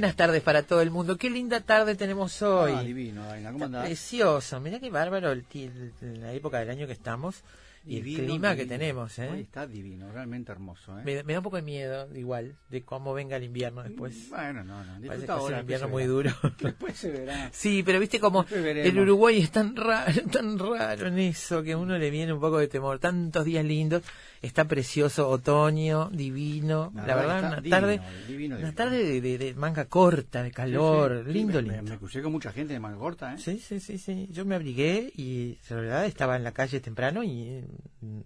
Buenas tardes para todo el mundo. Qué linda tarde tenemos hoy. Ah, divino, Aina, ¿cómo andás? Precioso. Mirá qué bárbaro el, el- la época del año que estamos y el Divino, clima que divino. tenemos. ¿eh? Hoy está divino, realmente hermoso, ¿eh? Me, me da un poco de miedo, igual, de cómo venga el invierno después. Bueno, no, no. Parece que ahora, invierno muy duro. Después se verá. Sí, pero viste como el Uruguay es tan raro, tan raro en eso, que a uno le viene un poco de temor. Tantos días lindos, está precioso, otoño, divino. La, La verdad, verdad una tarde, divino, una tarde de, de- manga corta, de calor, Sí, sí. lindo, Sí, me- lindo. Me, crucé con mucha gente de manga corta, ¿eh? Sí, sí, sí, sí. Yo me abrigué y la verdad estaba en la calle temprano y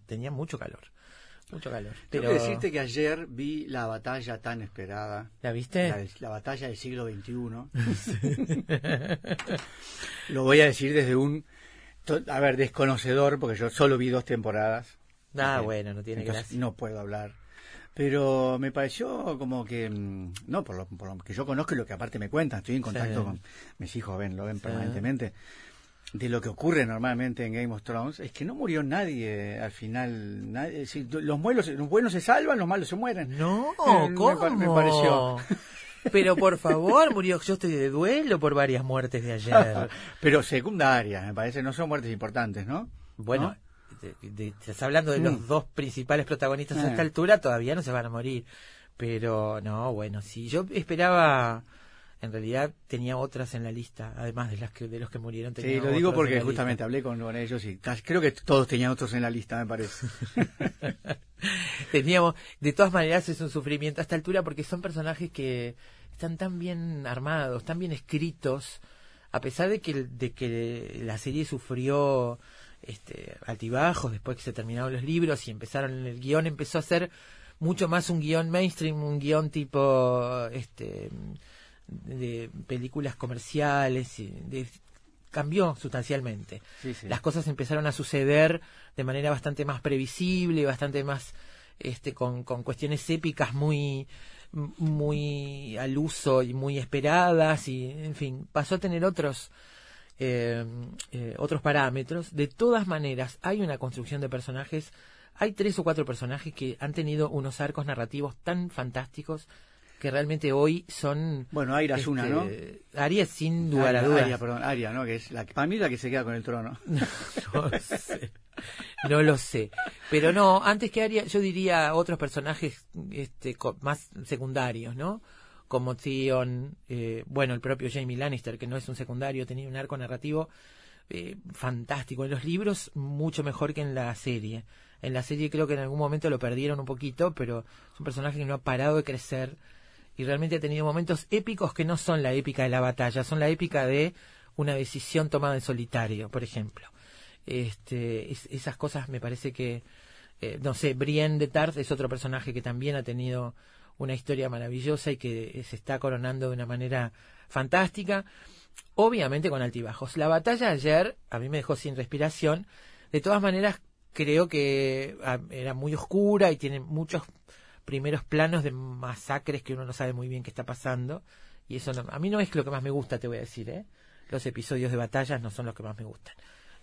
tenía mucho calor. Mucho calor. Tengo que decirte que ayer vi la batalla tan esperada. ¿La viste? La, batalla del siglo XXI. Lo voy a decir desde un, a ver, desconocedor, porque yo solo vi dos temporadas. Ah, bueno, no tiene Entonces, gracia. No puedo hablar. Pero me pareció como que, mm, no, por lo, por lo que yo conozco y lo que aparte me cuentan, estoy en contacto Sí. con mis hijos, ven, lo ven permanentemente, de lo que ocurre normalmente en Game of Thrones, es que no murió nadie al final. nadie- es decir, los, buenos, los buenos se salvan, los malos se mueren. No, Eh, me ¿cómo? me pareció. Pero por favor, murió. Yo estoy de duelo por varias muertes de ayer. Pero secundarias, me parece, no son muertes importantes, ¿no? Bueno, de- de- estás hablando de Mm. los dos principales protagonistas a Eh. esta altura, todavía no se van a morir. Pero no, bueno, sí, yo esperaba, en realidad tenía otras en la lista, además de las que de los que murieron. tenía Sí, lo digo porque justamente hablé con, con ellos y creo que todos tenían otros en la lista, me parece. Teníamos, de todas maneras es un sufrimiento a esta altura porque son personajes que están tan bien armados, tan bien escritos, a pesar de que, de que la serie sufrió este, altibajos después que se terminaron los libros y empezaron, el guion empezó a ser mucho más un guion mainstream, un guion tipo este de películas comerciales, de- cambió sustancialmente. Sí, sí. Las cosas empezaron a suceder de manera bastante más previsible, bastante más este con, con cuestiones épicas muy muy al uso y muy esperadas y en fin pasó a tener otros eh, eh, otros parámetros de todas maneras hay una construcción de personajes hay tres o cuatro personajes que han tenido unos arcos narrativos tan fantásticos que realmente hoy son Bueno, Aira es una, ¿no? este, Aria sin lugar a Aria, dudas Aria, perdón, Aria, ¿no? Que es la, para mí es la que se queda con el trono. no sé. No lo sé. Pero no, antes que Arya, yo diría otros personajes este, más secundarios, ¿no? Como Theon, eh, bueno, el propio Jamie Lannister, que no es un secundario, tenía un arco narrativo eh, fantástico. En los libros, mucho mejor que en la serie. En la serie creo que en algún momento lo perdieron un poquito, pero es un personaje que no ha parado de crecer y realmente ha tenido momentos épicos que no son la épica de la batalla, son la épica de una decisión tomada en solitario, por ejemplo. Este, es- esas cosas me parece que, eh, no sé, Brienne de Tarth es otro personaje que también ha tenido una historia maravillosa y que se está coronando de una manera fantástica, obviamente con altibajos. La batalla ayer a mí me dejó sin respiración, de todas maneras creo que ah, era muy oscura y tiene muchos primeros planos de masacres que uno no sabe muy bien qué está pasando y eso no- a mí no es lo que más me gusta te voy a decir ¿eh? los episodios de batallas no son los que más me gustan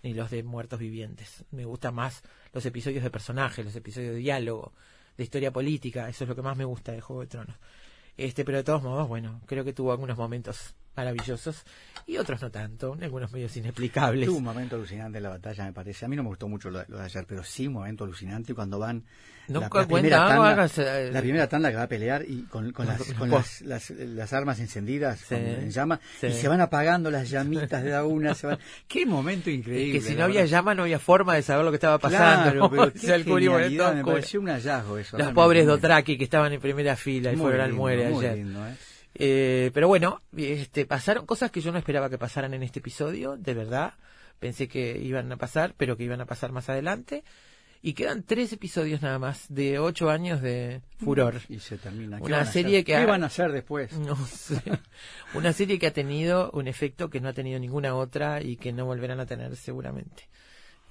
ni los de muertos vivientes me gustan más los episodios de personajes los episodios de diálogo de historia política eso es lo que más me gusta de Juego de Tronos este pero de todos modos bueno creo que tuvo algunos momentos maravillosos y otros no tanto, algunos medios inexplicables. Tuvo un momento alucinante en la batalla, me parece. A mí no me gustó mucho lo, de ayer, pero sí un momento alucinante cuando van No la, la cuenta, primera tanda, hagas, eh, la primera tanda que va a pelear y con, con las, con las, las, las armas encendidas Sí. con- en llama Sí. y se van apagando las llamitas de a una. Se van... Qué momento Es increíble. que si la no había verdad. llama no había forma de saber lo que estaba pasando. Claro, pero qué me pareció un hallazgo eso. Los pobres Dotraki que estaban en primera fila y Muy fueron al muere muy ayer. lindo, ¿eh? Eh, pero bueno, este, pasaron cosas que yo no esperaba que pasaran en este episodio, de verdad. Pensé que iban a pasar, pero que iban a pasar más adelante. Y quedan tres episodios nada más de ocho años de furor. Y se termina. ¿Qué Una van a serie hacer? que ¿Qué ha- van a hacer después? No sé. Una serie que ha tenido un efecto que no ha tenido ninguna otra y que no volverán a tener seguramente.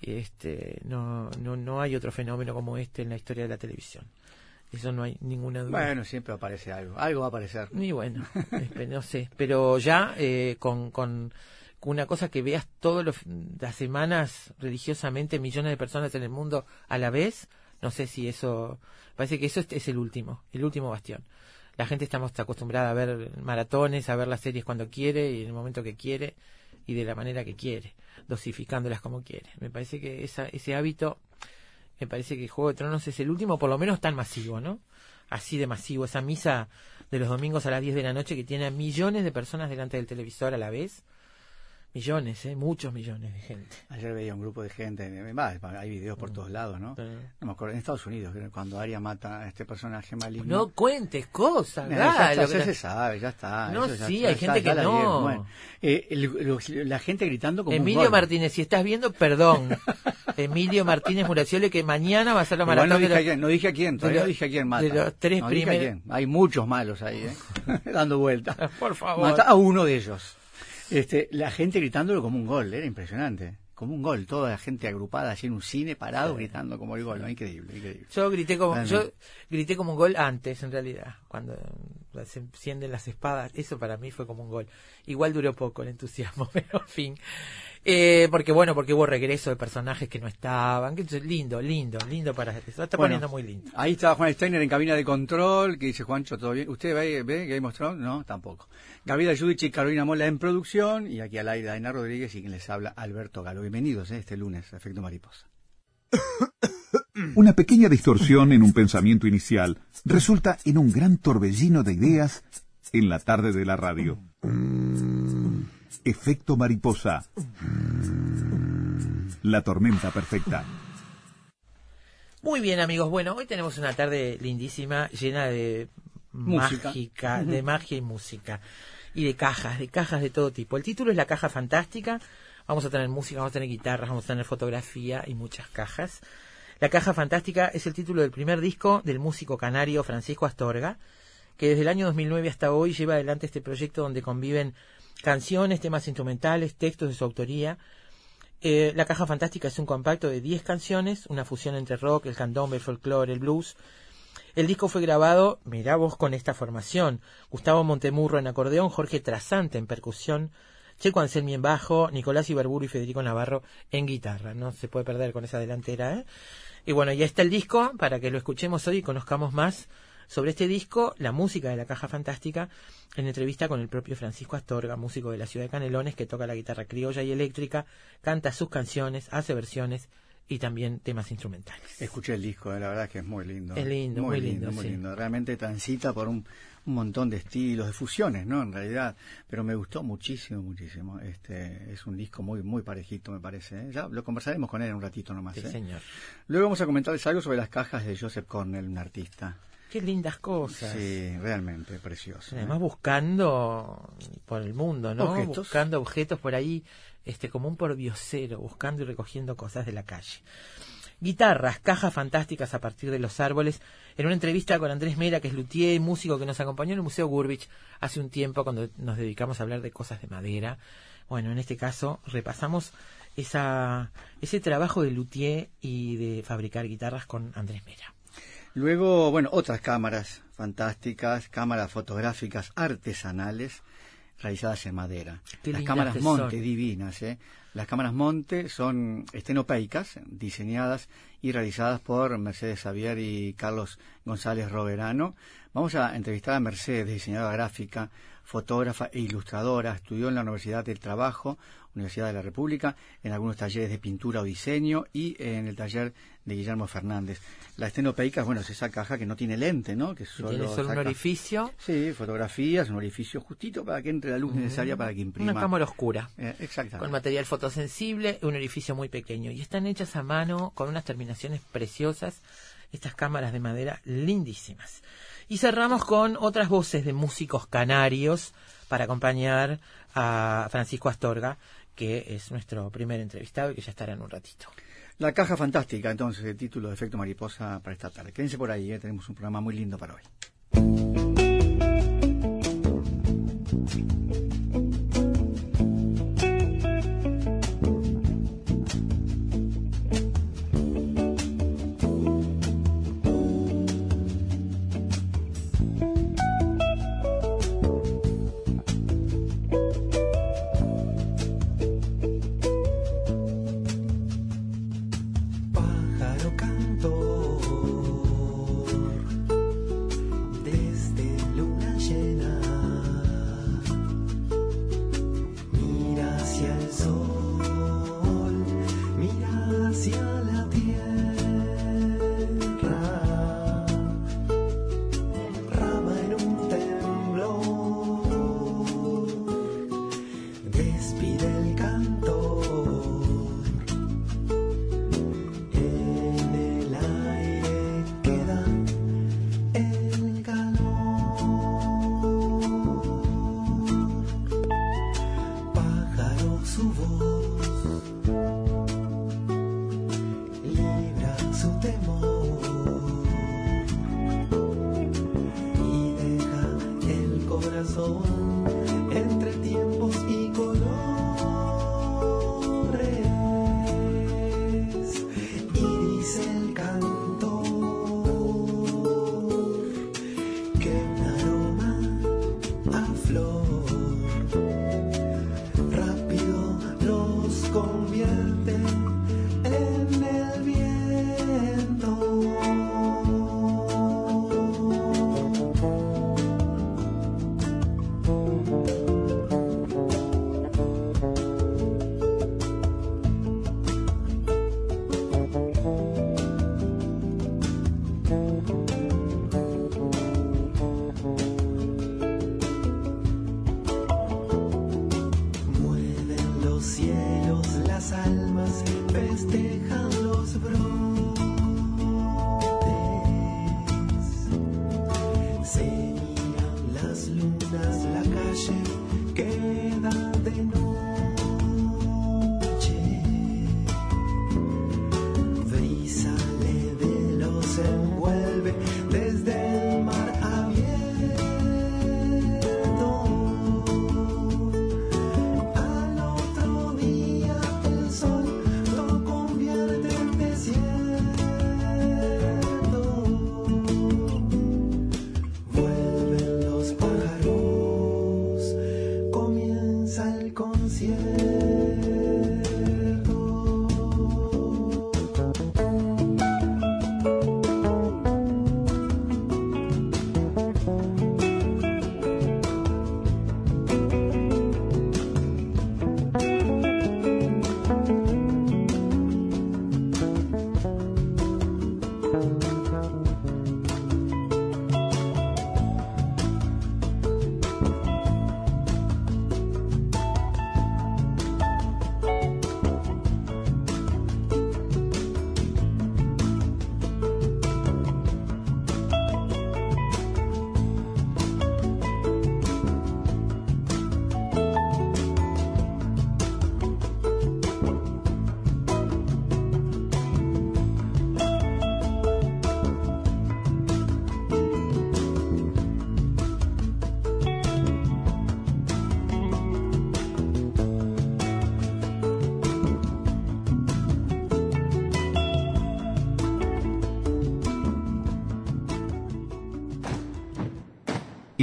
Este, no, no, no hay otro fenómeno como este en la historia de la televisión. Eso no hay ninguna duda. Bueno, siempre aparece algo. Algo va a aparecer. Y bueno, no sé, pero ya eh, con, con con una cosa que veas todas las semanas religiosamente millones de personas en el mundo a la vez, no sé si eso, parece que eso es, es el último, el último bastión. La gente estamos acostumbrada a ver maratones, a ver las series cuando quiere y en el momento que quiere y de la manera que quiere, dosificándolas como quiere. Me parece que esa, ese hábito, me parece que Juego de Tronos es el último, por lo menos tan masivo, ¿no? Así de masivo, esa misa de los domingos a las 10 de la noche que tiene a millones de personas delante del televisor a la vez. Millones, ¿eh? Muchos millones de gente. Ayer veía un grupo de gente, eh, hay videos por todos lados, ¿no? Pero- No me acuerdo, en Estados Unidos, cuando Arya mata a este personaje maligno. No cuentes cosas, Eh, Galo, ya, está, que- ya se sabe, ya está. No, ya- sí, ya hay gente que no. Bueno, eh, el- la gente gritando como Emilio. Martínez, si estás viendo, perdón. Emilio Martínez Muraciole, que mañana va a ser la maratón no dije, a los- quién, no dije a quién, todavía no dije a quién mata. de los tres no primeros-. Hay muchos malos ahí, ¿eh? dando vueltas. Por favor. Mata a uno de ellos. Este, la gente gritándolo como un gol, era impresionante. Como un gol, toda la gente agrupada así en un cine, parado, gritando como el gol. ¿no? Increíble, increíble. Yo grité como yo grité como un gol antes, en realidad, cuando se encienden las espadas. Eso para mí fue como un gol. Igual duró poco el entusiasmo, pero en fin. Eh, porque bueno, porque hubo regreso de personajes que no estaban. Que, lindo, lindo, lindo para. Se está Bueno, poniendo muy lindo. Ahí está Juan Steiner en cabina de control, que dice Juancho, ¿todo bien? ¿Usted ve, ve Game of Thrones? No, tampoco. Gabriela Judici y Carolina Mola en producción, y aquí al aire Daina Rodríguez y quien les habla Alberto Galo. Bienvenidos ¿eh? este lunes Efecto Mariposa. Una pequeña distorsión en un pensamiento inicial resulta en un gran torbellino de ideas en la tarde de la radio. Efecto mariposa. La tormenta perfecta. Muy bien, amigos. Bueno, hoy tenemos una tarde lindísima, llena de Música. mágica, de magia y música. Y de cajas, de cajas de todo tipo. El título es La Caja Fantástica. Vamos a tener música, vamos a tener guitarras, vamos a tener fotografía y muchas cajas. La Caja Fantástica es el título del primer disco del músico canario Francisco Astorga, que desde el año 2009 hasta hoy lleva adelante este proyecto donde conviven canciones, temas instrumentales, textos de su autoría, eh, la Caja Fantástica es un compacto de 10 canciones, una fusión entre rock, el candombe, el folclore, el blues. El disco fue grabado, mirá vos con esta formación, Gustavo Montemurro en acordeón, Jorge Trasante en percusión, Checo Anselmi en bajo, Nicolás Ibarburu y Federico Navarro en guitarra. No se puede perder con esa delantera, ¿eh? Y bueno, ya está el disco para que lo escuchemos hoy y conozcamos más sobre este disco, la música de la Caja Fantástica, en entrevista con el propio Francisco Astorga, músico de la ciudad de Canelones, que toca la guitarra criolla y eléctrica, canta sus canciones, hace versiones y también temas instrumentales. Escuché el disco, eh, la verdad es que es muy lindo. Es lindo, muy lindo, muy sí. lindo. Realmente transita por un, un montón de estilos, de fusiones, ¿no? En realidad, pero me gustó muchísimo, muchísimo. Este es un disco muy, muy parejito, me parece. ¿eh? Ya lo conversaremos con él en un ratito nomás. Sí, ¿eh? señor. Luego vamos a comentarles algo sobre las cajas de Joseph Cornell, un artista. Qué lindas cosas. Sí, realmente precioso. ¿eh? Además buscando por el mundo, ¿no? Objetos. Buscando objetos por ahí, este, como un pordiosero, buscando y recogiendo cosas de la calle. Guitarras, cajas fantásticas a partir de los árboles. En una entrevista con Andrés Mera, que es luthier y músico que nos acompañó en el Museo Gurbich hace un tiempo cuando nos dedicamos a hablar de cosas de madera. Bueno, en este caso repasamos esa, ese trabajo de luthier y de fabricar guitarras con Andrés Mera. Luego, bueno, otras cámaras fantásticas, cámaras fotográficas artesanales realizadas en madera. Qué Las cámaras Monte son. divinas, ¿eh? Las cámaras Monte son estenopeicas, diseñadas y realizadas por Mercedes Xavier y Carlos González Roverano. Vamos a entrevistar a Mercedes, diseñadora gráfica, fotógrafa e ilustradora. Estudió en la Universidad del Trabajo, Universidad de la República, en algunos talleres de pintura o diseño y en el taller de Guillermo Fernández. La estenopeica, bueno, es esa caja que no tiene lente, ¿no? Que solo tiene solo un orificio. Sí, fotografías, un orificio justito para que entre la luz necesaria para que imprima. Una cámara oscura. Eh, exactamente. Con material fotosensible, un orificio muy pequeño. Y están hechas a mano con unas terminaciones preciosas. Estas cámaras de madera lindísimas. Y cerramos con otras voces de músicos canarios para acompañar a Francisco Astorga, que es nuestro primer entrevistado y que ya estará en un ratito. La caja fantástica, entonces, el título de Efecto Mariposa para esta tarde. Quédense por ahí, ¿eh? tenemos un programa muy lindo para hoy. So.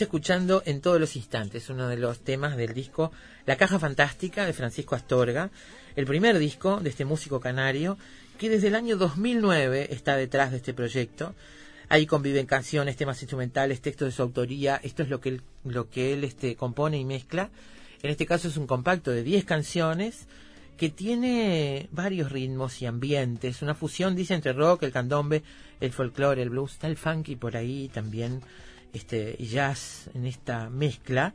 Escuchando en todos los instantes uno de los temas del disco La Caja Fantástica de Francisco Astorga, el primer disco de este músico canario que desde el año 2009 está detrás de este proyecto. Ahí conviven canciones, temas instrumentales, textos de su autoría. Esto es lo que él, lo que él este, compone y mezcla. En este caso es un compacto de 10 canciones que tiene varios ritmos y ambientes, una fusión, dice, entre rock, el candombe, el folclore, el blues, está el funky por ahí también este jazz en esta mezcla.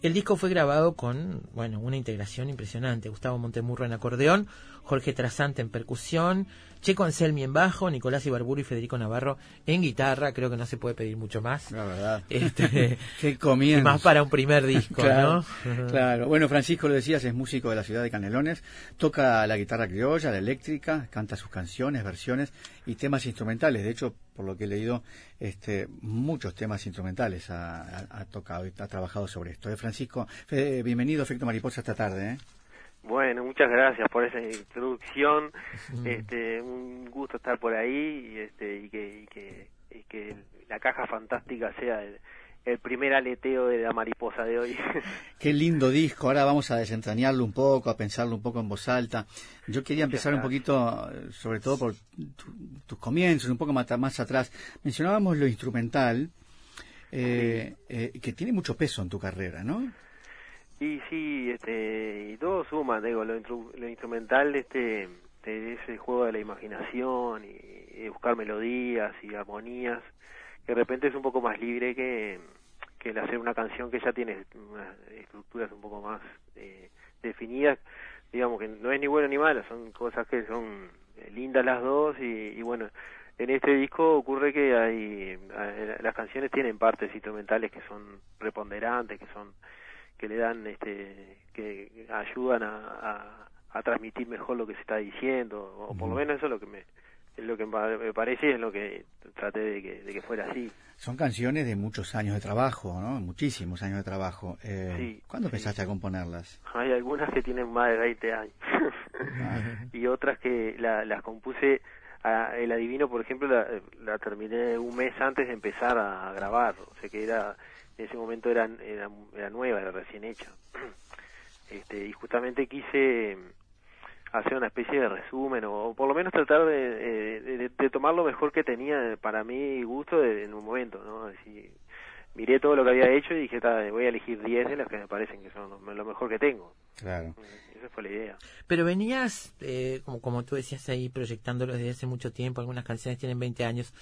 El disco fue grabado con, bueno, una integración impresionante. Gustavo Montemurro en acordeón, Jorge Trasante en percusión, Checo Anselmi en bajo, Nicolás Ibarburu y Federico Navarro en guitarra. Creo que no se puede pedir mucho más. La verdad. Este, Qué comienzo. Más para un primer disco, claro, ¿no? Claro. Bueno, Francisco, lo decías, es músico de la ciudad de Canelones. Toca la guitarra criolla, la eléctrica, canta sus canciones, versiones y temas instrumentales. De hecho, por lo que he leído, este, muchos temas instrumentales ha, ha, ha tocado y ha trabajado sobre esto. ¿Eh, Francisco, bienvenido a Efecto Mariposa esta tarde. ¿eh? Bueno, muchas gracias por esa introducción. Este, un gusto estar por ahí y, este, y, que, y, que, y que la caja fantástica sea el, el primer aleteo de la mariposa de hoy. Qué lindo disco. Ahora vamos a desentrañarlo un poco, a pensarlo un poco en voz alta. Yo quería empezar un poquito, sobre todo por tu, tus comienzos, un poco más, más atrás. Mencionábamos lo instrumental, eh, eh, que tiene mucho peso en tu carrera, ¿no? Y sí, este, y todo suma, digo, lo, lo instrumental, este, de ese juego de la imaginación y, buscar melodías y armonías, que de repente es un poco más libre que, que el hacer una canción que ya tiene unas estructuras un poco más eh, definidas, digamos que no es ni bueno ni malo, son cosas que son lindas las dos y, bueno, en este disco ocurre que hay, las canciones tienen partes instrumentales que son preponderantes, que son que le dan este que ayudan a, a, a, transmitir mejor lo que se está diciendo o por lo menos eso es lo que me es lo que me parece es lo que traté de que, de que fuera así. Son canciones de muchos años de trabajo no muchísimos años de trabajo. Eh, sí, ¿cuándo sí. empezaste a componerlas? hay algunas que tienen más de 20 años. Y otras que la, las compuse a, el adivino por ejemplo la, la terminé un mes antes de empezar a grabar. O sea que era en ese momento era, era, era nueva, era recién hecha. Este, y justamente quise hacer una especie de resumen o, o por lo menos tratar de, de, de, tomar lo mejor que tenía para mi gusto de, en un momento, ¿no? Así, miré todo lo que había hecho y dije, voy a elegir 10 de las que me parecen que son lo mejor que tengo. Claro. Esa fue la idea. Pero venías, eh, como, como tú decías ahí, proyectándolo desde hace mucho tiempo, algunas canciones tienen 20 años.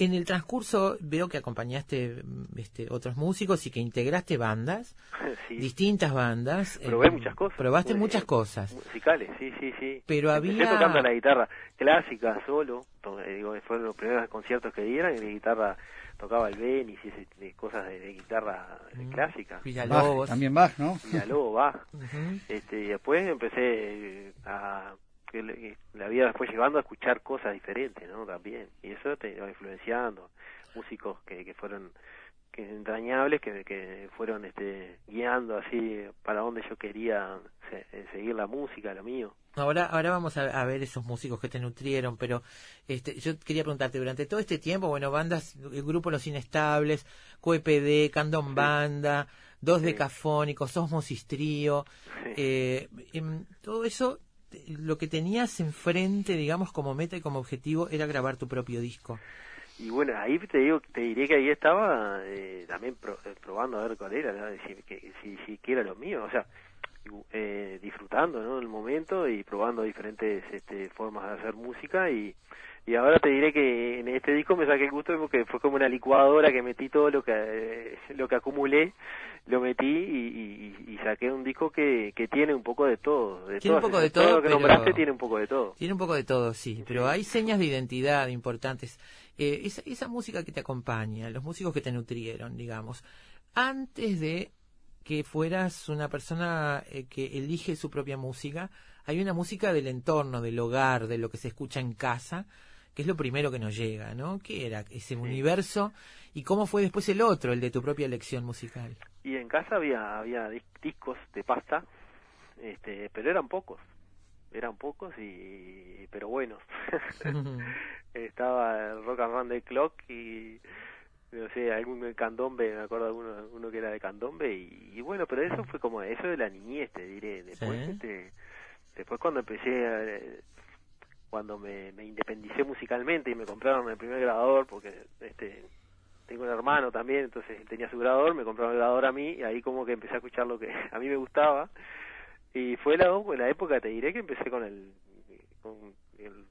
En el transcurso veo que acompañaste mm, este, otros músicos y que integraste bandas, sí. distintas bandas. Probé eh, muchas cosas. Probaste Eh, muchas cosas. Musicales, sí, sí, sí. Pero Empecé había- tocando la guitarra clásica solo, to- eh, digo, fueron los primeros conciertos que dieron, y la guitarra tocaba el Benis y ese, de cosas de, de guitarra eh, Mm. clásica. Bach, Villalobos. también Bach, ¿no? Villalobos, Bach. Ujú. Este, y después empecé a que le- que la vida después llevando a escuchar cosas diferentes, ¿no? También. Y eso te iba influenciando. Músicos que, que fueron que entrañables, que, que fueron este, guiando así para donde yo quería se- eh, seguir la música, lo mío. Ahora, ahora vamos a, a ver esos músicos que te nutrieron, pero este, yo quería preguntarte, durante todo este tiempo, bueno, bandas, el grupo Los Inestables, QEPD, Candom Banda, Dos Sí. Decafónicos, Osmosis Trío, Sí. eh, em, todo eso, eh, lo que tenías enfrente, digamos, como meta y como objetivo, era grabar tu propio disco. Y bueno, ahí te digo, te diré que ahí estaba eh, también pro- eh, probando a ver cuál era, si, que, si, si que era lo mío, o sea, eh, disfrutando, ¿no? El momento y probando diferentes este, formas de hacer música y, y ahora te diré que en este disco me saqué el gusto porque fue como una licuadora que metí todo lo que eh, lo que acumulé, lo metí y, y- y saqué un disco que, que tiene un poco de todo. De Tiene un poco de todo, lo que pero- nombraste tiene un poco de todo. Tiene un poco de todo, sí, pero hay señas de identidad importantes. Eh, esa, esa música que te acompaña, los músicos que te nutrieron, digamos, antes de que fueras una persona eh, que elige su propia música, hay una música del entorno, del hogar, de lo que se escucha en casa, que es lo primero que nos llega, ¿no? ¿Qué era ese universo y cómo fue después el otro, el de tu propia elección musical? Y en casa había había dis- discos de pasta, este, pero eran pocos, eran pocos y pero buenos. Estaba el Rock and Run de Clock y no sé, algún candombe, me acuerdo de uno, uno que era de candombe y, y bueno, pero eso fue como eso de la niñez, te diré. Después, Sí. este, después cuando empecé, a, cuando me, me independicé musicalmente y me compraron el primer grabador, porque este tengo un hermano también, entonces él tenía su grabador, me compraron el grabador a mí y ahí como que empecé a escuchar lo que a mí me gustaba. Y fue la, la época, te diré que empecé con el con el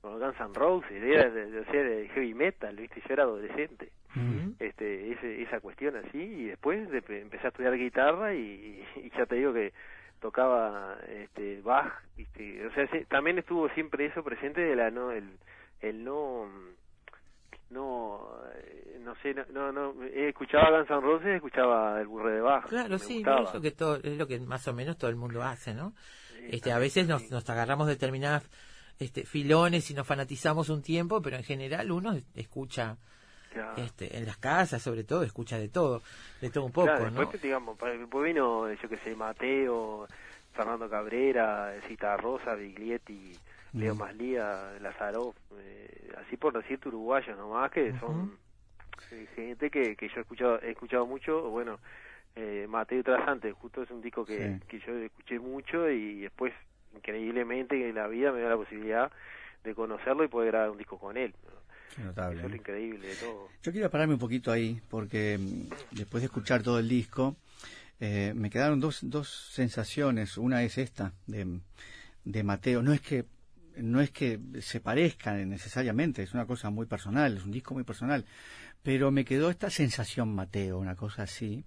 con Guns N' Roses, era de, de, de heavy metal, viste, yo era adolescente, Ujú. este, ese, esa cuestión así, y después de- empecé a estudiar guitarra y, y ya te digo que tocaba este Bach, viste, o sea, sí, también estuvo siempre eso presente de la no el el no no eh, no sé no no, no escuchaba Guns N' Roses escuchaba el burre de Bach Claro, sí, gustaba. es lo que todo, es lo que más o menos todo el mundo hace, ¿no? Este, a veces nos, nos agarramos determinadas este, filones y nos fanatizamos un tiempo, pero en general uno escucha este, en las casas, sobre todo, escucha de todo, de todo un poco, Claro, ¿no? después, digamos, pa- después vino, yo que sé, Mateo, Fernando Cabrera, Cita Rosa, Biglietti, Leo. Maslía, Lazarov, eh, así por decirte uruguayos nomás, que son eh, gente que, que yo he escuchado, he escuchado mucho, bueno, eh, Mateo Trasante, justo es un disco que, Sí. que yo escuché mucho y después, increíblemente, en la vida me dio la posibilidad de conocerlo y poder grabar un disco con él. notable. Eso es lo ¿eh? increíble de todo. Yo quiero pararme un poquito ahí, porque mm, después de escuchar todo el disco, eh, me quedaron dos, dos sensaciones. Una es esta, de, de Mateo. No es que no es que se parezcan necesariamente, es una cosa muy personal, es un disco muy personal, pero me quedó esta sensación Mateo, una cosa así,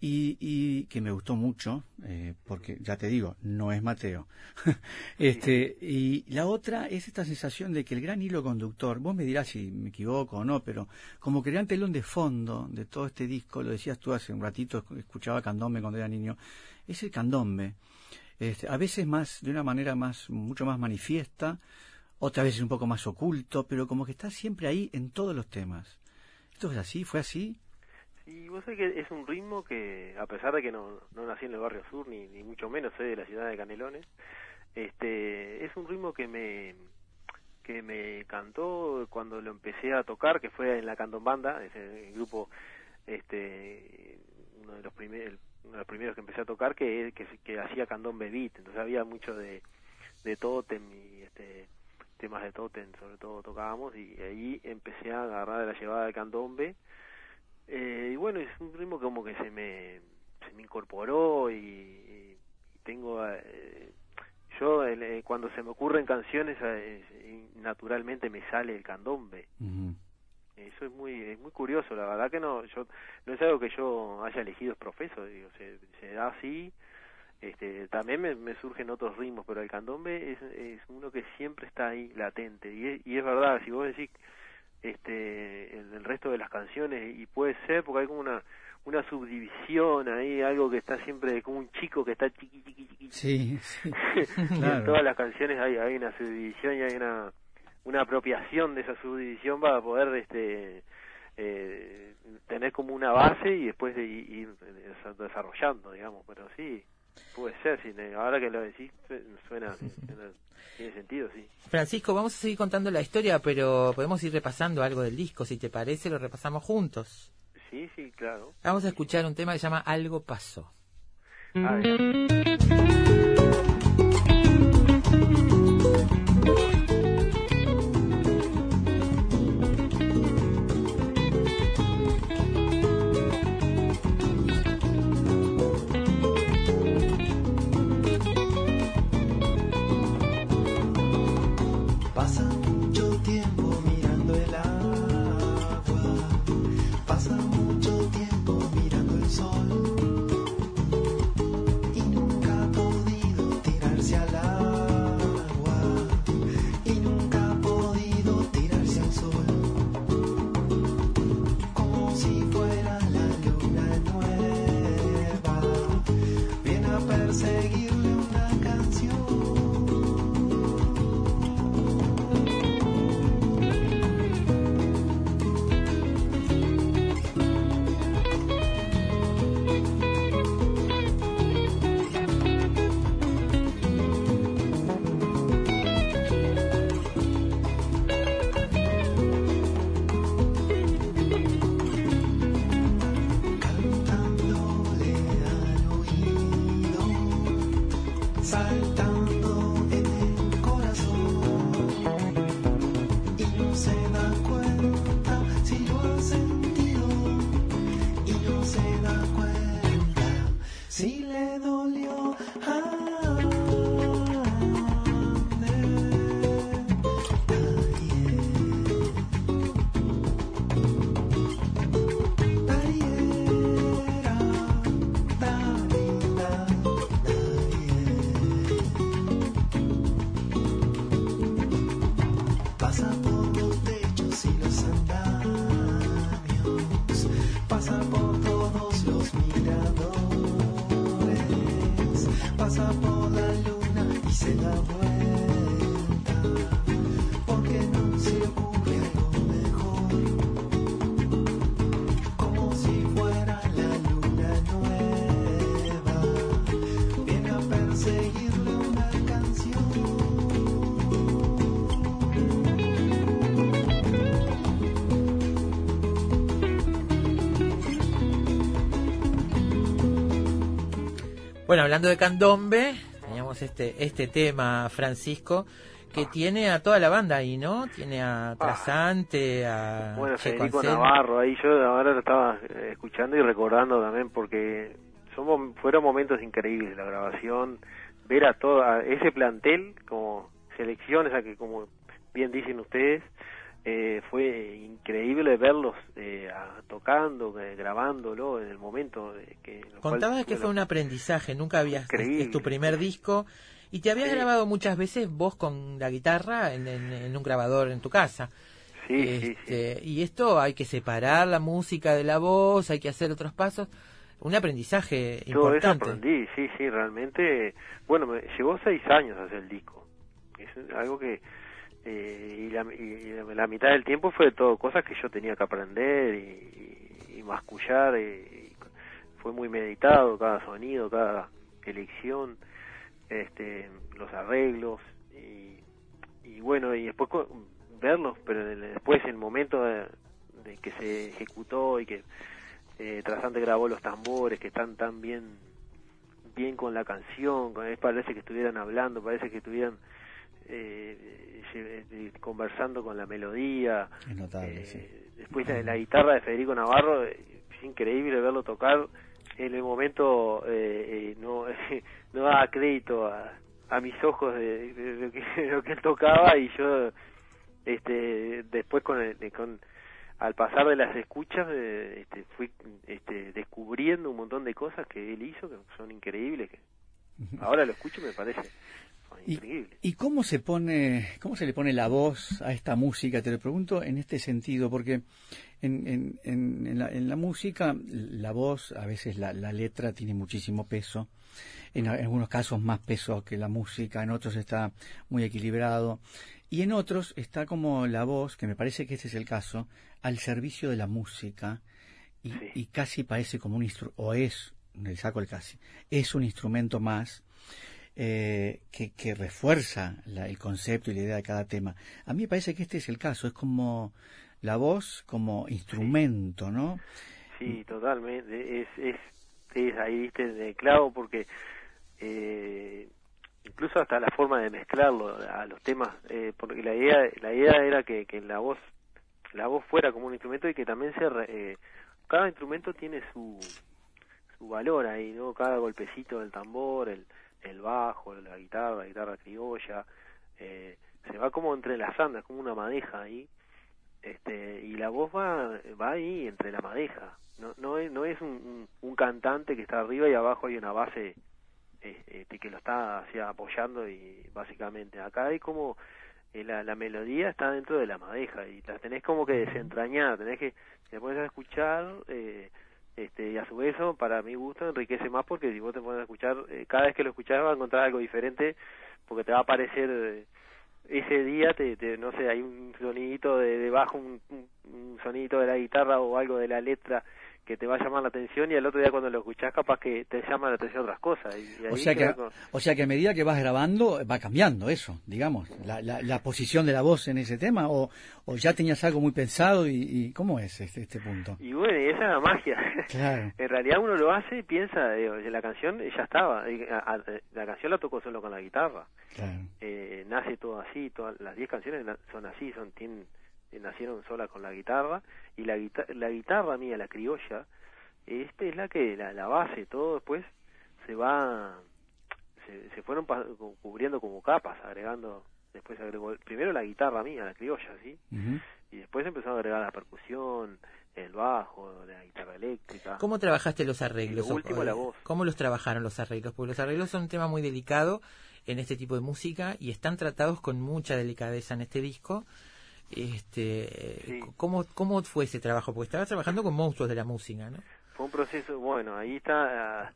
y, y que me gustó mucho, eh, porque ya te digo, no es Mateo. este, y la otra es esta sensación de que el gran hilo conductor, vos me dirás si me equivoco o no, pero como que el gran telón de fondo de todo este disco, lo decías tú hace un ratito, escuchaba candombe cuando era niño, es el candombe. Este, a veces más, de una manera más, mucho más manifiesta, otras veces un poco más oculto, pero como que está siempre ahí en todos los temas. ¿Esto es así? ¿Fue así? Y vos sabés que es un ritmo que, a pesar de que no, no nací en el barrio sur, ni, ni mucho menos soy de la ciudad de Canelones, este, es un ritmo que me que me cantó cuando lo empecé a tocar, que fue en la Candombanda, ese grupo, este, uno de los primeros, uno de los primeros que empecé a tocar, que, que, que hacía candombe beat, entonces había mucho de, de totem y este temas de totem sobre todo tocábamos y ahí empecé a agarrar la llevada del candombe eh, y bueno, es un ritmo como que se me, se me incorporó y, tengo... Eh, yo eh, cuando se me ocurren canciones, eh, naturalmente me sale el candombe. Ujú. Eso es muy es muy curioso, la verdad que no yo no es algo que yo haya elegido es profeso, digo, se, se da así. Este, también me, me, surgen otros ritmos, pero el candombe es, es uno que siempre está ahí latente y es, y es verdad, si vos decís este el resto de las canciones y puede ser porque hay como una una subdivisión ahí, algo que está siempre como un chico que está chiqui, chiqui, chiqui. Sí, sí. en todas las canciones hay, hay una subdivisión y hay una, una apropiación de esa subdivisión para poder este eh, tener como una base y después de ir desarrollando, digamos, pero sí, puede ser, si ahora que lo decís suena, suena, tiene sentido, sí. Francisco, vamos a seguir contando la historia, pero podemos ir repasando algo del disco, si te parece, lo repasamos juntos. Sí, sí, claro. Vamos a escuchar un tema que se llama Algo pasó. Bueno, hablando de candombe, teníamos este este tema, Francisco, que tiene a toda la banda ahí, ¿no? Tiene a Trasante, a bueno, Federico Navarro, ahí yo ahora lo estaba eh, escuchando y recordando también porque somos fueron momentos increíbles la grabación, ver a todo ese plantel como selecciones a que como bien dicen ustedes, eh, fue increíble verlos eh, tocando, eh, grabándolo en el momento de que... Contabas que fue un aprendizaje, nunca habías... Es tu primer disco y te habías grabado muchas veces vos con la guitarra en, un grabador en tu casa. Sí, sí, este, Y esto hay que separar la música de la voz, hay que hacer otros pasos. Un aprendizaje Yo importante. Yo aprendí, sí, sí, realmente. Bueno, me llevó seis años hacer el disco. Es algo que eh, y, la, y, la, mitad del tiempo fue todo cosas que yo tenía que aprender y, y, mascullar y, fue muy meditado cada sonido cada elección este los arreglos y, bueno y después verlos pero después el momento de, que se ejecutó y que eh, Trasante grabó los tambores que están tan bien bien con la canción parece que estuvieran hablando parece que estuvieran eh, eh, conversando con la melodía. Eh, después de la guitarra de Federico Navarro, es increíble verlo tocar. En el momento no, no da crédito a, a mis ojos de, lo, que, lo que él tocaba y yo este después con, con al pasar de las escuchas eh, este, fui este, descubriendo un montón de cosas que él hizo que son increíbles que ahora lo escucho y me parece increíble. ¿Y, cómo se pone, cómo se le pone la voz a esta música? Te lo pregunto en este sentido, porque en, en, en, la, en la, música la voz, a veces la, la letra tiene muchísimo peso, en, algunos casos más peso que la música, en otros está muy equilibrado. Y en otros está como la voz, que me parece que este es el caso, al servicio de la música y, y casi parece como un instrumento, o es, le saco el casi, es un instrumento más eh, que, que, refuerza el concepto y la idea de cada tema. A mí me parece que este es el caso, es como la voz como instrumento, ¿no? Sí, totalmente, es, es, es ahí, viste, de clavo porque... Eh, incluso hasta la forma de mezclarlo a los temas eh, porque la idea la idea era que, que la voz la voz fuera como un instrumento y que también se eh, cada instrumento tiene su su valor ahí no cada golpecito del tambor el el bajo la guitarra la guitarra criolla eh, se va como entrelazando es como una madeja ahí este y la voz va va ahí entre la madeja. No no es no es un, un cantante que está arriba y abajo hay una base este, que lo está así, apoyando y básicamente. Acá hay como eh, la, la melodía está dentro de la madeja y la tenés como que desentrañar, tenés que te pones a escuchar eh, este, y a su vez eso para mi gusto enriquece más porque si vos te pones a escuchar eh, cada vez que lo escuchás vas a encontrar algo diferente porque te va a aparecer eh, ese día te, te, no sé hay un sonidito de, bajo un, un, un sonidito de la guitarra o algo de la letra que te va a llamar la atención y al otro día cuando lo escuchás capaz que te llama la atención otras cosas. Y, o, sea que, o sea que a medida que vas grabando va cambiando eso, digamos, la, la, la posición de la voz en ese tema o, o ya tenías algo muy pensado y, y ¿cómo es este, este punto? Y bueno, esa es la magia. Claro. en realidad uno lo hace y piensa, eh, la canción ya estaba, la canción la tocó solo con la guitarra. Claro. Eh, nace todo así, todas las 10 canciones son así, son tienen nacieron sola con la guitarra y la, guitarra, la guitarra mía, la criolla, este es la que la, la base, todo después se va, se, se fueron cubriendo como capas, agregando, después agregó primero la guitarra mía, la criolla, ¿sí? Y después empezó a agregar la percusión, el bajo, la guitarra eléctrica. ¿Cómo trabajaste los arreglos? Y último, la voz. ¿Cómo los trabajaron los arreglos? Porque los arreglos son un tema muy delicado en este tipo de música y están tratados con mucha delicadeza en este disco este, ¿cómo, ¿Cómo fue ese trabajo? Porque estabas trabajando con monstruos de la música, ¿no? Fue un proceso, bueno, ahí está...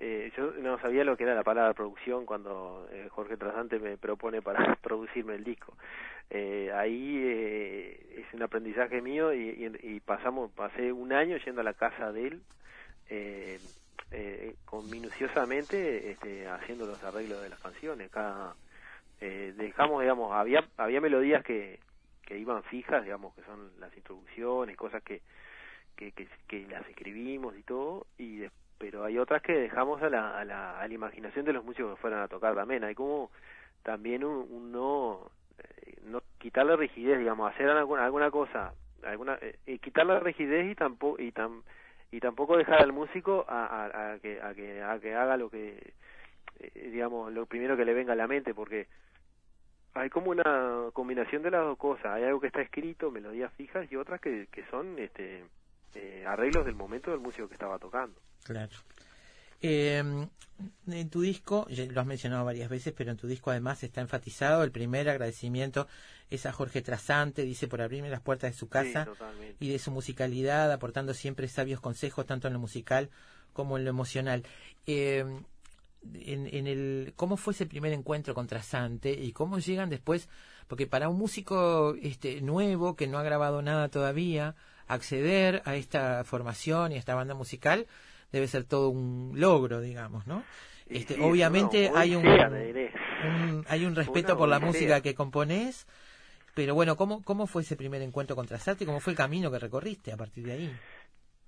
Eh, yo no sabía lo que era la palabra producción cuando eh, Jorge Trasante me propone para producirme el disco. Eh, ahí eh, es un aprendizaje mío y, y, y, pasamos, pasé un año yendo a la casa de él, eh, eh, con minuciosamente este, haciendo los arreglos de las canciones. Cada, eh, dejamos, digamos, había, había melodías que, que iban fijas, digamos, que son las introducciones, cosas que, que, que, que las escribimos y todo, y pero hay otras que dejamos a la, a la, a la imaginación de los músicos que fueran a tocar también. Hay como también un, un no, eh, no quitarle rigidez, digamos, hacer alguna, alguna cosa, alguna, eh, quitarle rigidez y tampoco, y tam, y tampoco dejar al músico a, a, a, que, a, que, a que haga lo que, eh, digamos, lo primero que le venga a la mente, porque hay como una combinación de las dos cosas. Hay algo que está escrito, melodías fijas, y otras que, que son este, eh, arreglos del momento del músico que estaba tocando. Claro. Eh, en tu disco, lo has mencionado varias veces, pero en tu disco además está enfatizado el primer agradecimiento es a Jorge Trasante, dice por abrirme las puertas de su casa y de su musicalidad, aportando siempre sabios consejos tanto en lo musical como en lo emocional. Eh, en, en, el cómo fue ese primer encuentro con Trasante y cómo llegan después, porque para un músico este nuevo que no ha grabado nada todavía, acceder a esta formación y a esta banda musical debe ser todo un logro, digamos, ¿no? Este, sí, obviamente no, hay un, hay un respeto por la música que componés, pero bueno, ¿cómo, ¿cómo fue ese primer encuentro con Trasante? ¿Cómo fue el camino que recorriste a partir de ahí?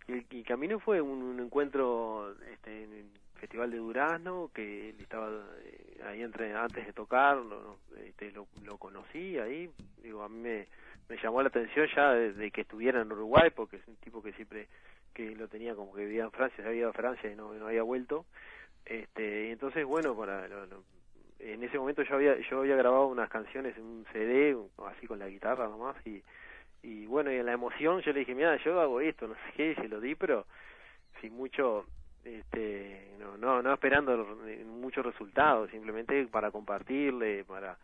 El, el camino fue un, un encuentro este, en, Festival de Durazno, que él estaba eh, ahí entre antes de tocar, lo, este, lo, conocí ahí, digo, a mí me, llamó la atención ya de, que estuviera en Uruguay, porque es un tipo que siempre, que lo tenía como que vivía en Francia, se había ido a Francia y no, no había vuelto, este, y entonces bueno, para lo, en ese momento yo había, yo había grabado unas canciones en un CD, así con la guitarra nomás, y y bueno, y en la emoción yo le dije, mira, yo hago esto, no sé qué, y se lo di, pero sin mucho, este, no, no, no esperando muchos resultados, simplemente para compartirle, para,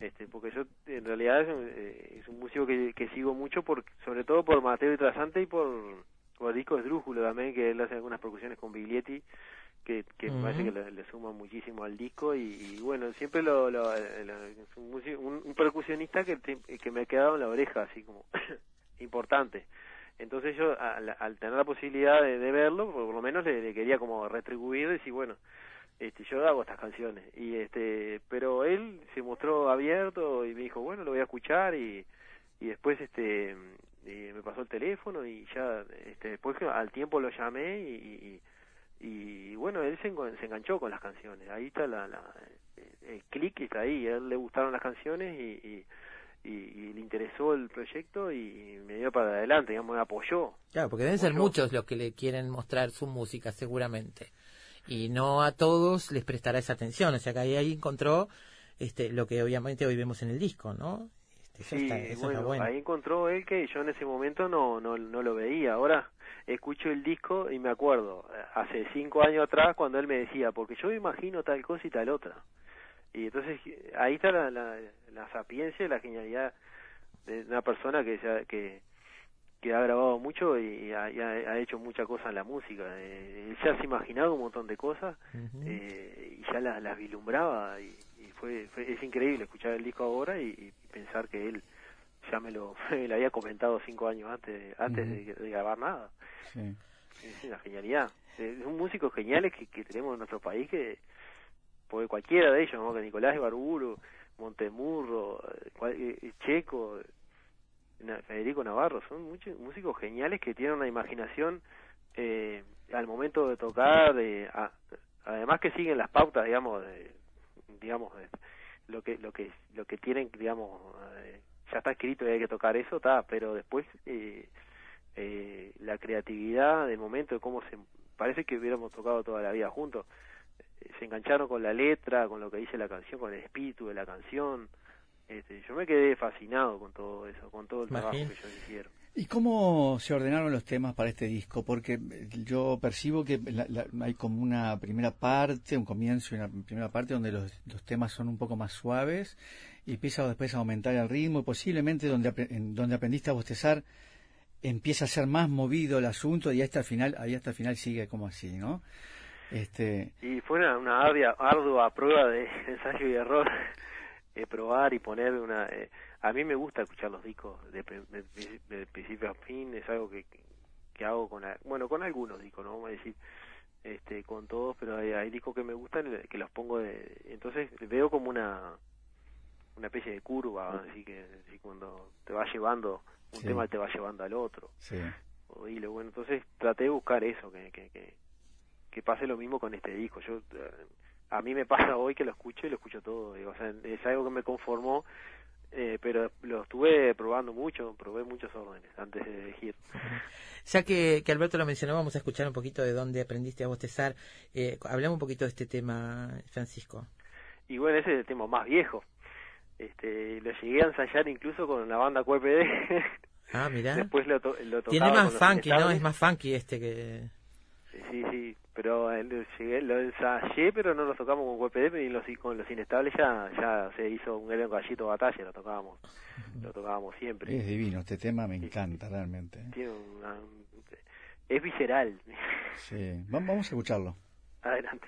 este, porque yo en realidad es un, eh, es un músico que, que sigo mucho, por, sobre todo por Mateo y Trasante y por, por Disco Esdrújulo también, que él hace algunas percusiones con Biglietti, que, que me parece que le, le, suma muchísimo al disco y, y bueno siempre lo, lo, lo un, un, un, percusionista que, que me ha quedado en la oreja así como importante entonces yo al, al, tener la posibilidad de, verlo por lo menos le, quería como retribuir y decir bueno este yo hago estas canciones y este pero él se mostró abierto y me dijo bueno lo voy a escuchar y y después este y me pasó el teléfono y ya este después al tiempo lo llamé y, y bueno él se, enganchó con las canciones. Ahí está la el clic está ahí. A él le gustaron las canciones y, y y, le interesó el proyecto y me dio para adelante, digamos, me apoyó. Claro, porque deben ser muchos los que le quieren mostrar su música, seguramente. Y no a todos les prestará esa atención. O sea, que ahí, ahí encontró este, lo que obviamente hoy vemos en el disco, ¿no? Este, sí, está, eso bueno, bueno, ahí encontró él que yo en ese momento no, no, no lo veía. Ahora escucho el disco y me acuerdo, hace cinco años atrás, cuando él me decía, porque yo me imagino tal cosa y tal otra. Y entonces ahí está la, la, la sapiencia y la genialidad de una persona que ya, que que ha grabado mucho y ha, y ha hecho muchas cosas en la música. Eh, él ya se imaginaba un montón de cosas uh -huh. eh, y ya las, las vislumbraba y, y fue, fue, es increíble escuchar el disco ahora y, y pensar que él ya me lo, me lo había comentado cinco años antes antes uh -huh. de, de, grabar nada. Sí. Es una genialidad. Es un músico geniales que, que tenemos en nuestro país que porque cualquiera de ellos, ¿no? que Nicolás Ibarburu, Montemurro, Checo, Federico Navarro, son muchos músicos geniales que tienen una imaginación eh, al momento de tocar, de, a, además que siguen las pautas, digamos, de, digamos, de, lo que lo que lo que tienen, digamos, eh, ya está escrito y hay que tocar eso, está, pero después eh, eh, la creatividad del momento de cómo se parece que hubiéramos tocado toda la vida juntos se engancharon con la letra, con lo que dice la canción, con el espíritu de la canción. Este, yo me quedé fascinado con todo eso, con todo el trabajo que ellos hicieron. ¿Y cómo se ordenaron los temas para este disco? Porque yo percibo que la, la, hay como una primera parte, un comienzo y una primera parte donde los, los, temas son un poco más suaves y empieza después a aumentar el ritmo y posiblemente donde, en, donde aprendiste a bostezar empieza a ser más movido el asunto y hasta el final, ahí hasta el final sigue como así, ¿no? Este... Y fue una, una ardua, ardua prueba de ensayo y error, eh, probar y poner una... Eh, a mí me gusta escuchar los discos de, de, de, de principio a fin, es algo que, que hago con... Bueno, con algunos discos, no vamos a decir este con todos, pero hay, hay discos que me gustan que los pongo de... Entonces veo como una una especie de curva, así que así cuando te va llevando, un sí. tema te va llevando al otro. Sí. Y lo bueno, entonces traté de buscar eso, que, que, que que pase lo mismo con este disco. Yo a mí me pasa hoy que lo escucho y lo escucho todo. Digo, o sea, es algo que me conformó, eh, pero lo estuve probando mucho, probé muchos órdenes antes de elegir. Ya que, que Alberto lo mencionó, vamos a escuchar un poquito de dónde aprendiste a bostezar. Eh, hablamos un poquito de este tema, Francisco. Y bueno, ese es el tema más viejo. Este, lo llegué a ensayar incluso con la banda QPD. Ah, mira. Después lo, to lo Tiene más funky, ¿no? Es más funky este que... Sí, sí, pero lo, llegué, lo ensayé, pero no lo tocamos con WPD y los, con los inestables ya ya se hizo un gran gallito batalla, lo tocábamos, lo tocábamos siempre. Es divino, este tema me encanta realmente. Tiene una, es visceral. Sí, vamos a escucharlo. Adelante.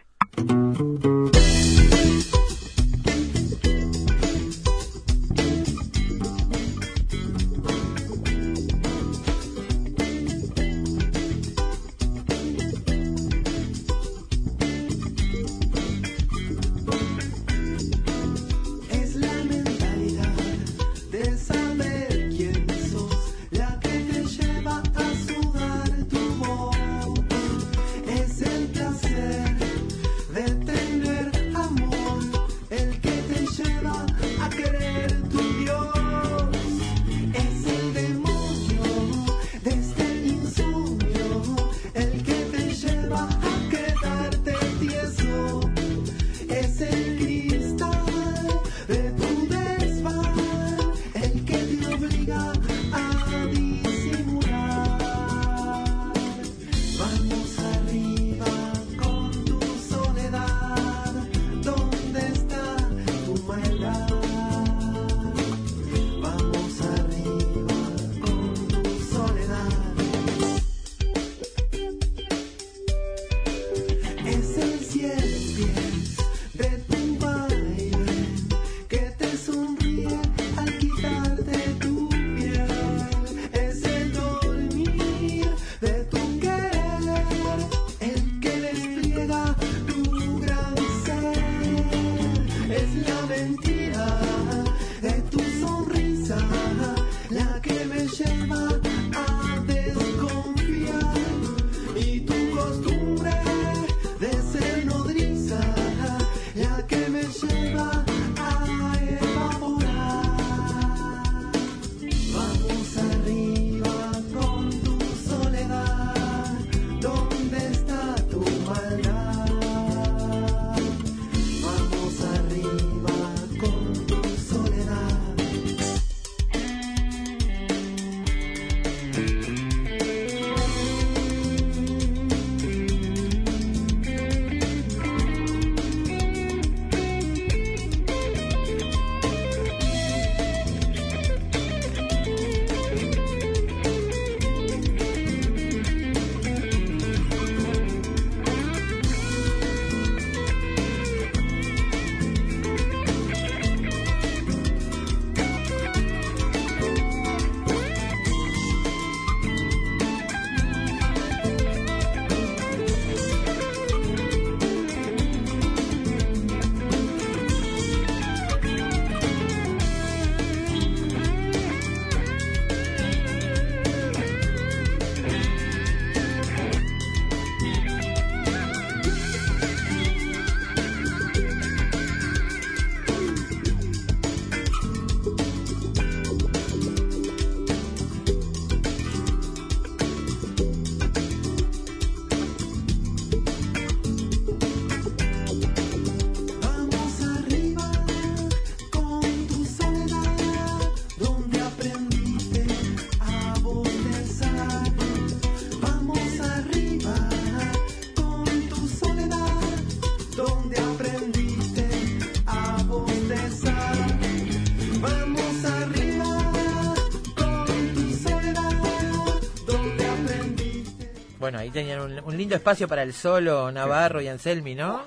Tenían un, un lindo espacio para el solo Navarro y Anselmi, ¿no?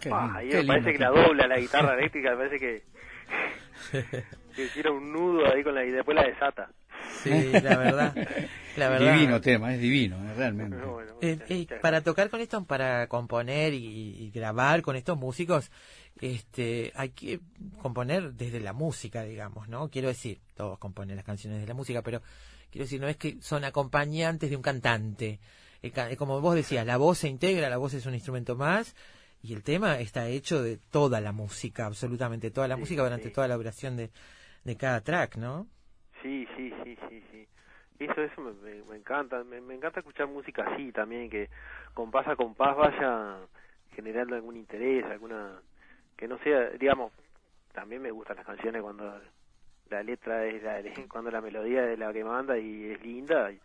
Qué Ah, ahí qué me parece que la dobla la guitarra eléctrica, me parece que, que hiciera un nudo ahí con la y después la desata. Sí, la verdad. La verdad. Divino tema, es divino, eh, realmente. Bueno, Eh, muchas- eh, para tocar con esto, para componer y, y grabar con estos músicos, este, hay que componer desde la música, digamos, ¿no? Quiero decir, todos componen las canciones de la música, pero quiero decir, no es que son acompañantes de un cantante. Ca- eh, como vos decías, la voz se integra, la voz es un instrumento más, y el tema está hecho de toda la música, absolutamente toda la Sí, música durante sí. toda la duración de, de cada track, ¿no? Sí, sí, sí, sí, sí. Eso, eso me, me- me encanta. Me, me encanta escuchar música así también, que compás a compás vaya generando algún interés, alguna... Que no sea, digamos, también me gustan las canciones cuando la letra es la, cuando la melodía es la que manda y es linda. y, eh, eh,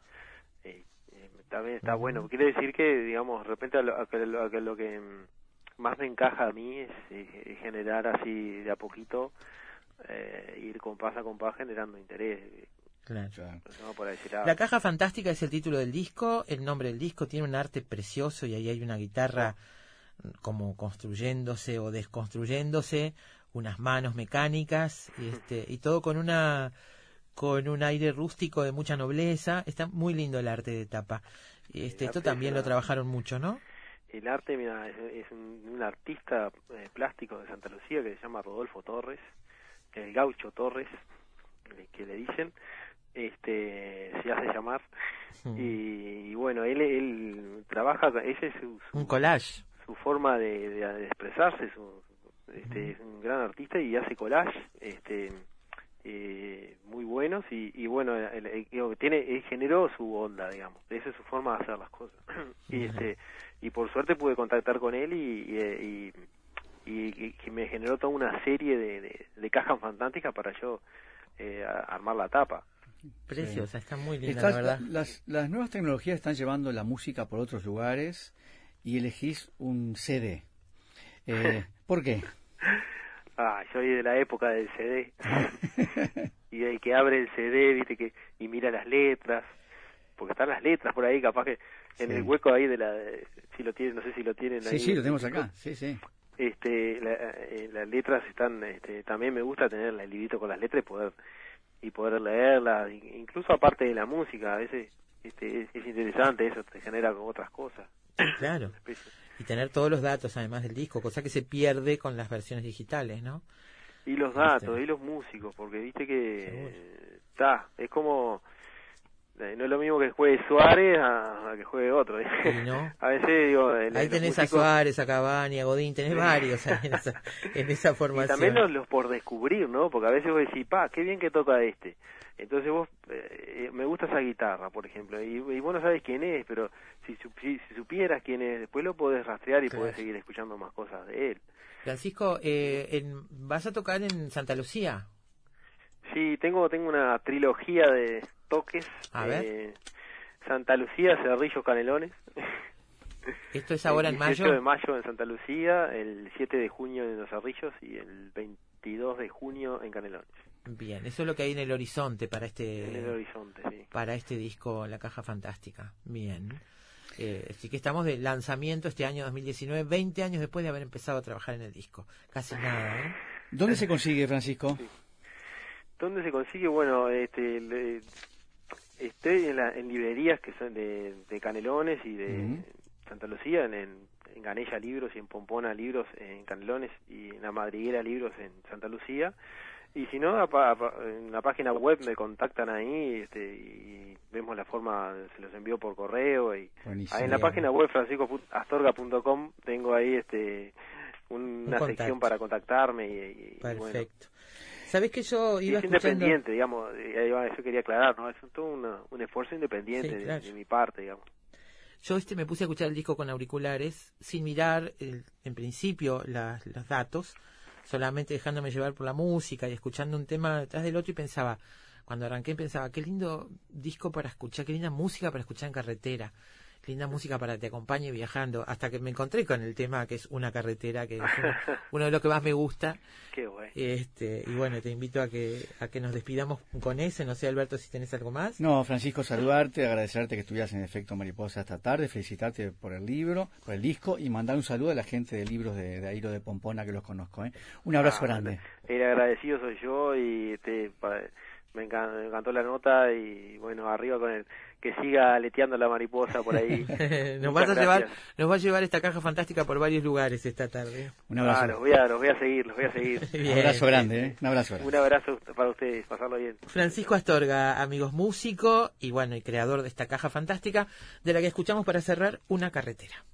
también está bueno. Quiere decir que, digamos, de repente a lo, a lo- a lo que más me encaja a mí es, generar así de a poquito, eh, ir compás a compás generando interés. Claro. La caja fantástica es el título del disco, el nombre del disco tiene un arte precioso y ahí hay una guitarra como construyéndose o desconstruyéndose, unas manos mecánicas y, este, y todo con una con un aire rústico de mucha nobleza. Está muy lindo el arte de tapa. Este, esto también lo trabajaron mucho, ¿no? El arte, mira, es, es un, un artista eh, plástico de Santa Lucía que se llama Rodolfo Torres, el gaucho Torres, eh, que le dicen, este se hace llamar. Mm. Y, y bueno, él, él trabaja, ese es su, su, Un collage. su forma de, de- de expresarse, su, este, es un gran artista y hace collage, este, eh, muy buenos y, y bueno, el- el- digo, tiene, eh, generó su onda, digamos, esa es su forma de hacer las cosas. y este, y por suerte pude contactar con él y, y, eh, y, y- me generó toda una serie de, de, de cajas fantásticas para yo eh, a- armar la tapa. Preciosa, está muy linda, Estás- la verdad. las, las nuevas tecnologías están llevando la música por otros lugares y elegís un CD. Eh, ¿Por qué? Ah, yo soy de la época del CD. y el que abre el CD, viste, que y mira las letras, porque están las letras por ahí, capaz que en Sí. el hueco ahí de la, si lo tienen, no sé si lo tienen Sí, ahí. sí, lo tenemos acá. Sí, sí. Este, la- eh, las letras están, este, también me gusta tener el librito con las letras y poder y poder leerlas, incluso aparte de la música, a veces este, es, es interesante, eso te genera otras cosas. Claro. Y tener todos los datos además del disco, cosa que se pierde con las versiones digitales, ¿no? Y los Viste. datos, y los músicos, porque viste que eh, está, es como eh, no es lo mismo que juegue Suárez a, a que juegue otro. No. A veces digo, el- Ahí los tenés a Suárez, a Cavani, a Godín, tenés varios ahí en esa, en esa y formación. también los, los por descubrir, ¿no? Porque a veces vos decís, pa, qué bien que toca este. Entonces vos, eh, eh, me gusta esa guitarra, por ejemplo, y, y vos no sabés quién es, pero si, si, si supieras quién es, después lo podés rastrear y Claro. podés seguir escuchando más cosas de él. Francisco, eh, en- ¿vas a tocar en Santa Lucía? Sí, tengo tengo una trilogía de toques. A ver. eh, Santa Lucía, Cerrillos, Canelones. ¿Esto es ahora el en 18 mayo? de mayo en Santa Lucía, el 7 de junio en Los Cerrillos y el 22 de junio en Canelones. Bien, eso es lo que hay en el horizonte para este, En el horizonte, sí. para este disco La Caja Fantástica. Bien. Eh, así que estamos de lanzamiento este año 2019, 20 años después de haber empezado a trabajar en el disco. Casi nada, ¿eh? ¿Dónde se consigue, Francisco? ¿Dónde se consigue? Bueno, este, le- estoy en, la- en librerías que son de, de Canelones y de. Santa Lucía, en, en, en Ganella Libros y en Pompona Libros en Canelones y en la Madriguera Libros en Santa Lucía. Y si no, apa- apa- en la página web me contactan ahí este, y vemos la forma, se los envío por correo. y Buenísimo. ahí en la página web franciscoastorga.com tengo ahí este un- una contacto. sección para contactarme y, y- y bueno, Perfecto. ¿Sabés que yo iba es escuchando... independiente, digamos, va, eso quería aclarar, ¿no? Es todo una- un esfuerzo independiente Sí, de- claro. de, mi parte, digamos. Yo este me puse a escuchar el disco con auriculares, sin mirar el- en principio las- los datos, solamente dejándome llevar por la música y escuchando un tema detrás del otro y pensaba, cuando arranqué pensaba, qué lindo disco para escuchar, qué linda música para escuchar en carretera, linda música para que te acompañe viajando, hasta que me encontré con el tema que es una carretera, que es uno, uno de los que más me gusta. Qué bueno. Este, y bueno, te invito a que, a que nos despidamos con ese, no sé Alberto si tenés algo más. No, Francisco, saludarte, agradecerte que estuvieras en Efecto Mariposa esta tarde, felicitarte por el libro, por el disco y mandar un saludo a la gente de libros de, de Airo de Pompona que los conozco. ¿eh? Un abrazo Ah, grande. El agradecido soy yo y este, pa- me, encan- me encantó la nota y bueno, arriba con el que siga aleteando la mariposa por ahí. nos, vas a llevar, nos va a llevar esta caja fantástica por varios lugares esta tarde. Un abrazo. Ah, los voy a, los voy a seguir, los voy a seguir. Un abrazo grande, ¿eh? Un abrazo grande. Un abrazo para ustedes, pasarlo bien. Francisco Astorga, amigos músico y bueno, y creador de esta caja fantástica, de la que escuchamos para cerrar una carretera.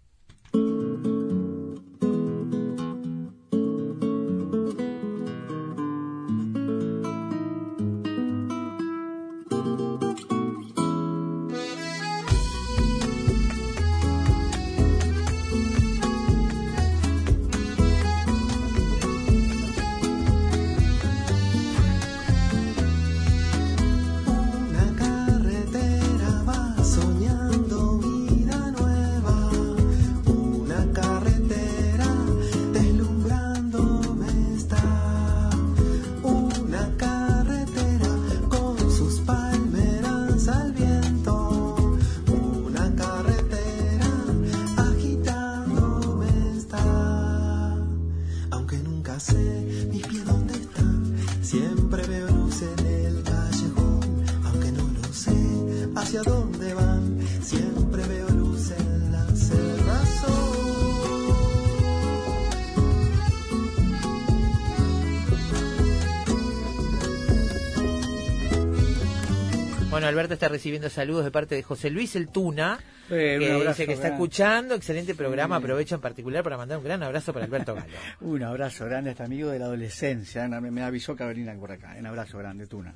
Bueno, Alberto está recibiendo saludos de parte de José Luis El Tuna, Eh, que abrazo dice que está grande. escuchando. Excelente programa. Aprovecho en particular para mandar un gran abrazo para Alberto Galo. Un abrazo grande a este amigo de la adolescencia. ¿eh? Me, me avisó Carolina por acá. Un abrazo grande, Tuna.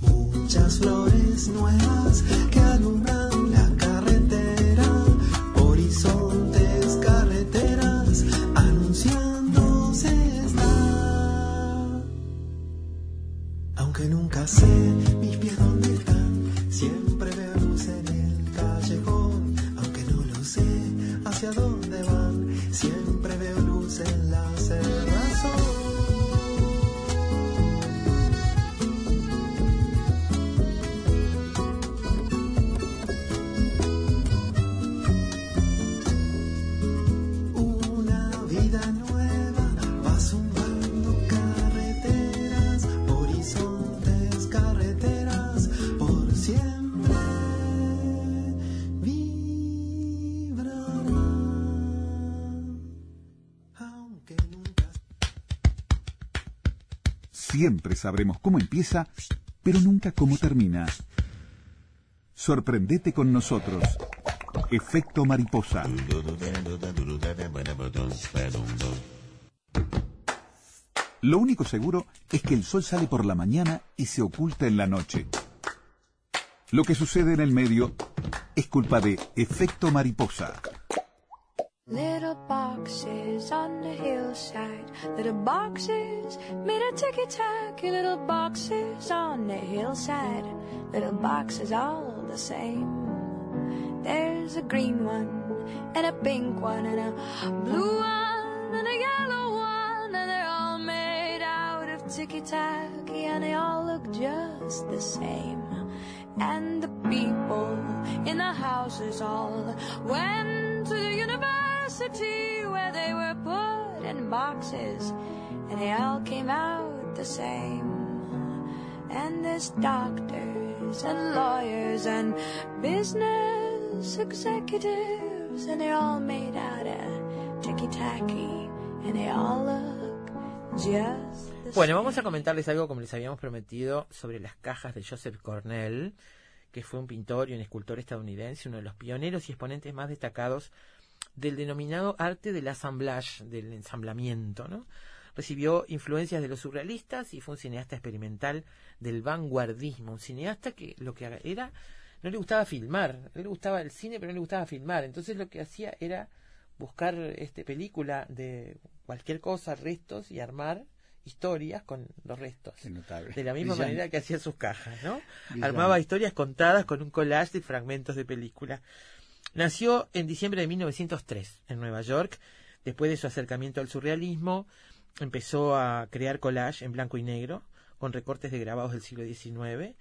Muchas flores nuevas que alumbran la carretera, horizontes, carreteras, anunciándose está. Aunque nunca sé mis Siempre sabremos cómo empieza, pero nunca cómo termina. Sorprendete con nosotros. Efecto mariposa. Lo único seguro es que el sol sale por la mañana y se oculta en la noche. Lo que sucede en el medio es culpa de efecto mariposa. Little boxes on the hillside, little boxes made of ticky tacky, little boxes on the hillside, little boxes all the same. There's a green one, and a pink one, and a blue one, and a yellow one, and they're all made out of ticky tacky, and they all look just the same. And the people in the houses all went to the university where they were put in boxes and they all came out the same. And there's doctors and lawyers and business executives and they're all made out of ticky tacky and they all look just the Bueno, vamos a comentarles algo como les habíamos prometido sobre las cajas de Joseph Cornell, que fue un pintor y un escultor estadounidense, uno de los pioneros y exponentes más destacados del denominado arte del assemblage, del ensamblamiento, ¿no? Recibió influencias de los surrealistas y fue un cineasta experimental del vanguardismo, un cineasta que lo que era no le gustaba filmar, él le gustaba el cine, pero no le gustaba filmar, entonces lo que hacía era buscar este película de cualquier cosa, restos y armar historias con los restos. De la misma Brillante. manera que hacía sus cajas, ¿no? Brillante. Armaba historias contadas con un collage de fragmentos de película. Nació en diciembre de 1903 en Nueva York. Después de su acercamiento al surrealismo, empezó a crear collage en blanco y negro con recortes de grabados del siglo XIX.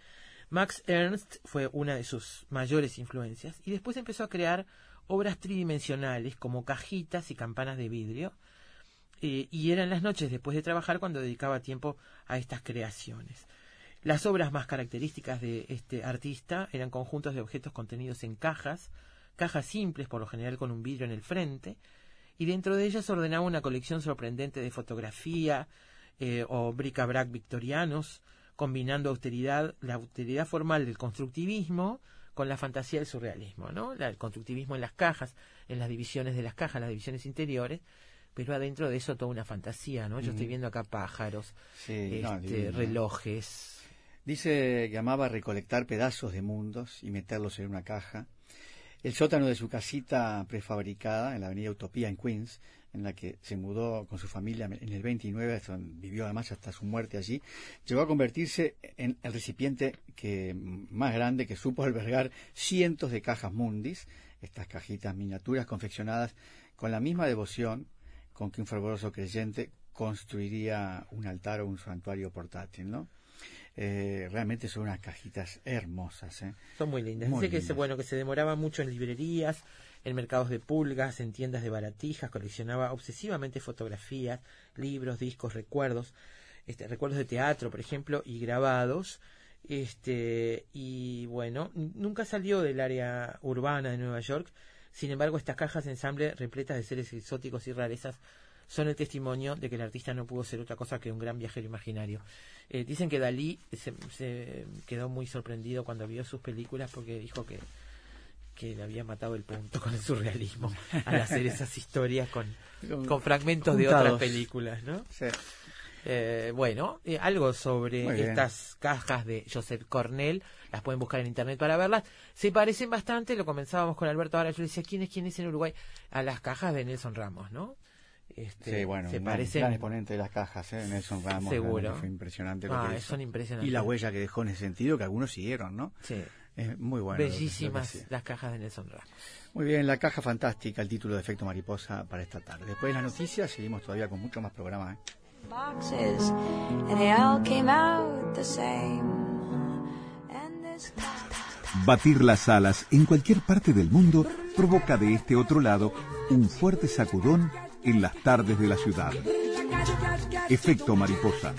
Max Ernst fue una de sus mayores influencias y después empezó a crear obras tridimensionales como cajitas y campanas de vidrio. Eh, y eran las noches después de trabajar cuando dedicaba tiempo a estas creaciones. Las obras más características de este artista eran conjuntos de objetos contenidos en cajas, cajas simples por lo general con un vidrio en el frente, y dentro de ellas ordenaba una colección sorprendente de fotografía eh, o bric-a-brac victorianos, combinando austeridad, la austeridad formal del constructivismo con la fantasía del surrealismo, ¿no? el constructivismo en las cajas, en las divisiones de las cajas, las divisiones interiores, pero adentro de eso toda una fantasía, ¿no? Yo estoy viendo acá pájaros, este, relojes. Dice que amaba recolectar pedazos de mundos y meterlos en una caja. El sótano de su casita prefabricada en la avenida Utopía en Queens, en la que se mudó con su familia en el 29, vivió además hasta su muerte allí, llegó a convertirse en el recipiente que más grande que supo albergar cientos de cajas mundis, estas cajitas miniaturas confeccionadas con la misma devoción con que un fervoroso creyente construiría un altar o un santuario portátil, ¿no? Eh, realmente son unas cajitas hermosas. ¿eh? Son muy lindas. Dice que se, bueno que se demoraba mucho en librerías, en mercados de pulgas, en tiendas de baratijas, coleccionaba obsesivamente fotografías, libros, discos, recuerdos, este, recuerdos de teatro, por ejemplo, y grabados. Este, y bueno, nunca salió del área urbana de Nueva York, sin embargo, estas cajas de ensamble repletas de seres exóticos y rarezas son el testimonio de que el artista no pudo ser otra cosa que un gran viajero imaginario. Eh, dicen que Dalí se, quedó muy sorprendido cuando vio sus películas porque dijo que, que le había matado el punto con el surrealismo al hacer esas historias con, con fragmentos de otras películas, ¿no? Sí. Eh, bueno, eh, algo sobre estas cajas de Joseph Cornell, las pueden buscar en internet para verlas. Se parecen bastante, lo comenzábamos con Alberto ahora, yo le decía, ¿quién es quién es en Uruguay? A las cajas de Nelson Ramos, ¿no? Este, sí, bueno, se un gran exponente de las cajas, ¿eh? Nelson Ramos. Seguro. Fue impresionante. Lo ah, son impresionantes. Y la huella que dejó en ese sentido, que algunos siguieron, ¿no? Sí. Es muy bueno. Bellísimas las cajas de Nelson Ramos. Muy bien, la caja fantástica, el título de Efecto Mariposa para esta tarde. Después de las noticias, seguimos todavía con mucho más programas. ¿eh? Batir las alas en cualquier parte del mundo provoca de este otro lado un fuerte sacudón en las tardes de la ciudad. Efecto mariposa.